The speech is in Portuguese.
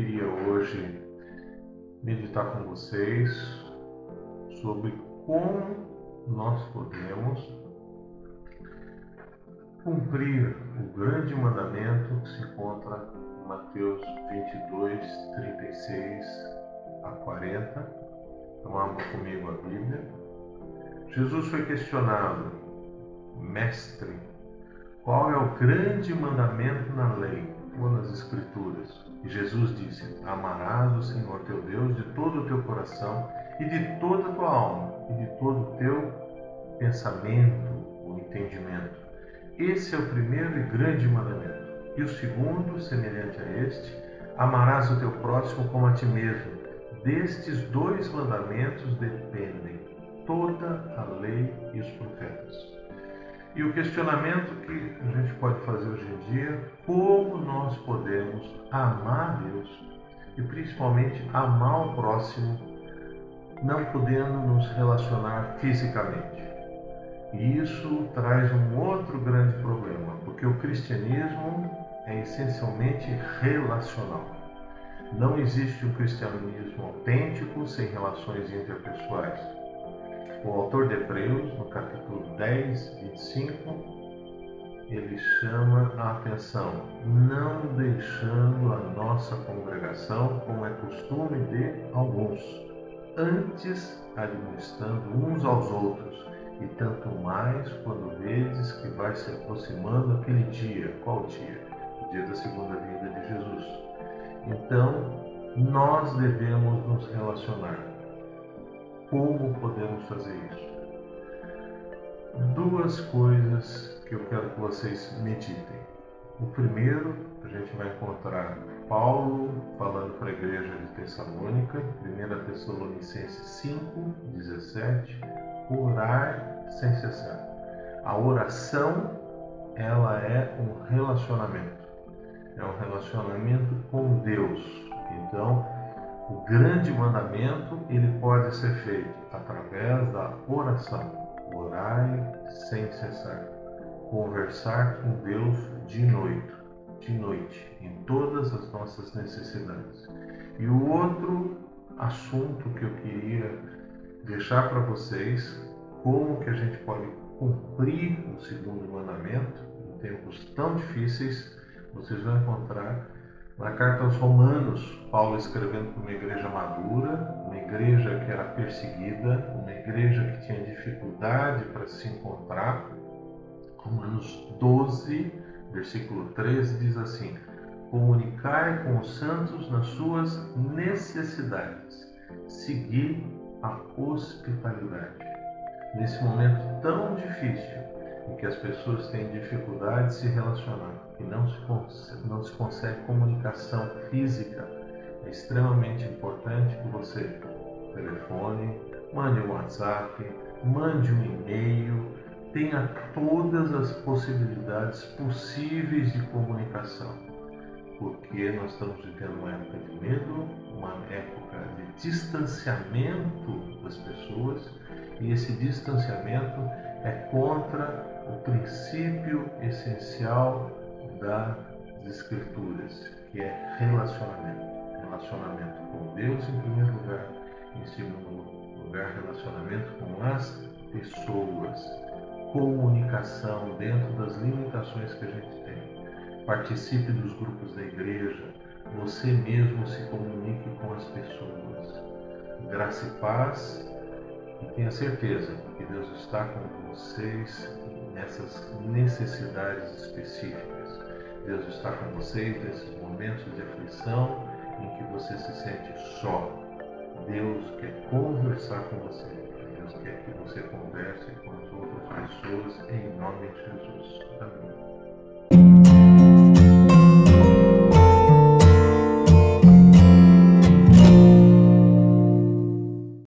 queria hoje meditar com vocês sobre como nós podemos cumprir o grande mandamento que se encontra em Mateus 22, 36 a 40. Então, abra comigo a Bíblia. Jesus foi questionado, mestre, qual é o grande mandamento na lei ou nas Escrituras? E Jesus disse: Amarás o Senhor teu Deus de todo o teu coração e de toda a tua alma e de todo o teu pensamento ou entendimento. Esse é o primeiro e grande mandamento. E o segundo, semelhante a este, amarás o teu próximo como a ti mesmo. Destes dois mandamentos dependem toda a lei e os profetas. E o questionamento que a gente pode fazer hoje em dia, como nós podemos amar Deus e principalmente amar o próximo, não podendo nos relacionar fisicamente. E isso traz um outro grande problema, porque o cristianismo é essencialmente relacional. Não existe um cristianismo autêntico sem relações interpessoais. O autor de Hebreus, no capítulo 10, 25, ele chama a atenção, não deixando a nossa congregação, como é costume de alguns, antes administrando uns aos outros, e tanto mais quando vedes que vai se aproximando aquele dia. Qual dia? O dia da segunda vinda de Jesus. Então, nós devemos nos relacionar como podemos fazer isso? Duas coisas que eu quero que vocês meditem. O primeiro, a gente vai encontrar Paulo falando para a igreja de Tessalônica, 1 Tessalonicenses 5, 17, orar sem cessar. A oração, ela é um relacionamento. É um relacionamento com Deus. Então, o grande mandamento ele pode ser feito através da oração. Orai sem cessar. Conversar com Deus de noite, de noite, em todas as nossas necessidades. E o outro assunto que eu queria deixar para vocês, como que a gente pode cumprir o segundo mandamento em tempos tão difíceis, vocês vão encontrar na carta aos Romanos, Paulo escrevendo para uma igreja madura, uma igreja que era perseguida, uma igreja que tinha dificuldade para se encontrar. Romanos 12, versículo 13 diz assim: Comunicai com os santos nas suas necessidades, seguir a hospitalidade. Nesse momento tão difícil, em que as pessoas têm dificuldade de se relacionar e não se, não se consegue comunicação física, é extremamente importante que você telefone, mande um WhatsApp, mande um e-mail, tenha todas as possibilidades possíveis de comunicação, porque nós estamos vivendo uma época de medo, uma época de distanciamento das pessoas, e esse distanciamento é contra o princípio essencial das Escrituras, que é relacionamento. Relacionamento com Deus em primeiro lugar, em segundo lugar, relacionamento com as pessoas. Comunicação dentro das limitações que a gente tem. Participe dos grupos da igreja. Você mesmo se comunique com as pessoas. Graça e paz e tenha certeza que Deus está com vocês nessas necessidades específicas. Deus está com vocês nesses momentos de aflição em que você se sente só. Deus quer conversar com você. Deus quer que você converse com as outras pessoas em nome de Jesus. Amém.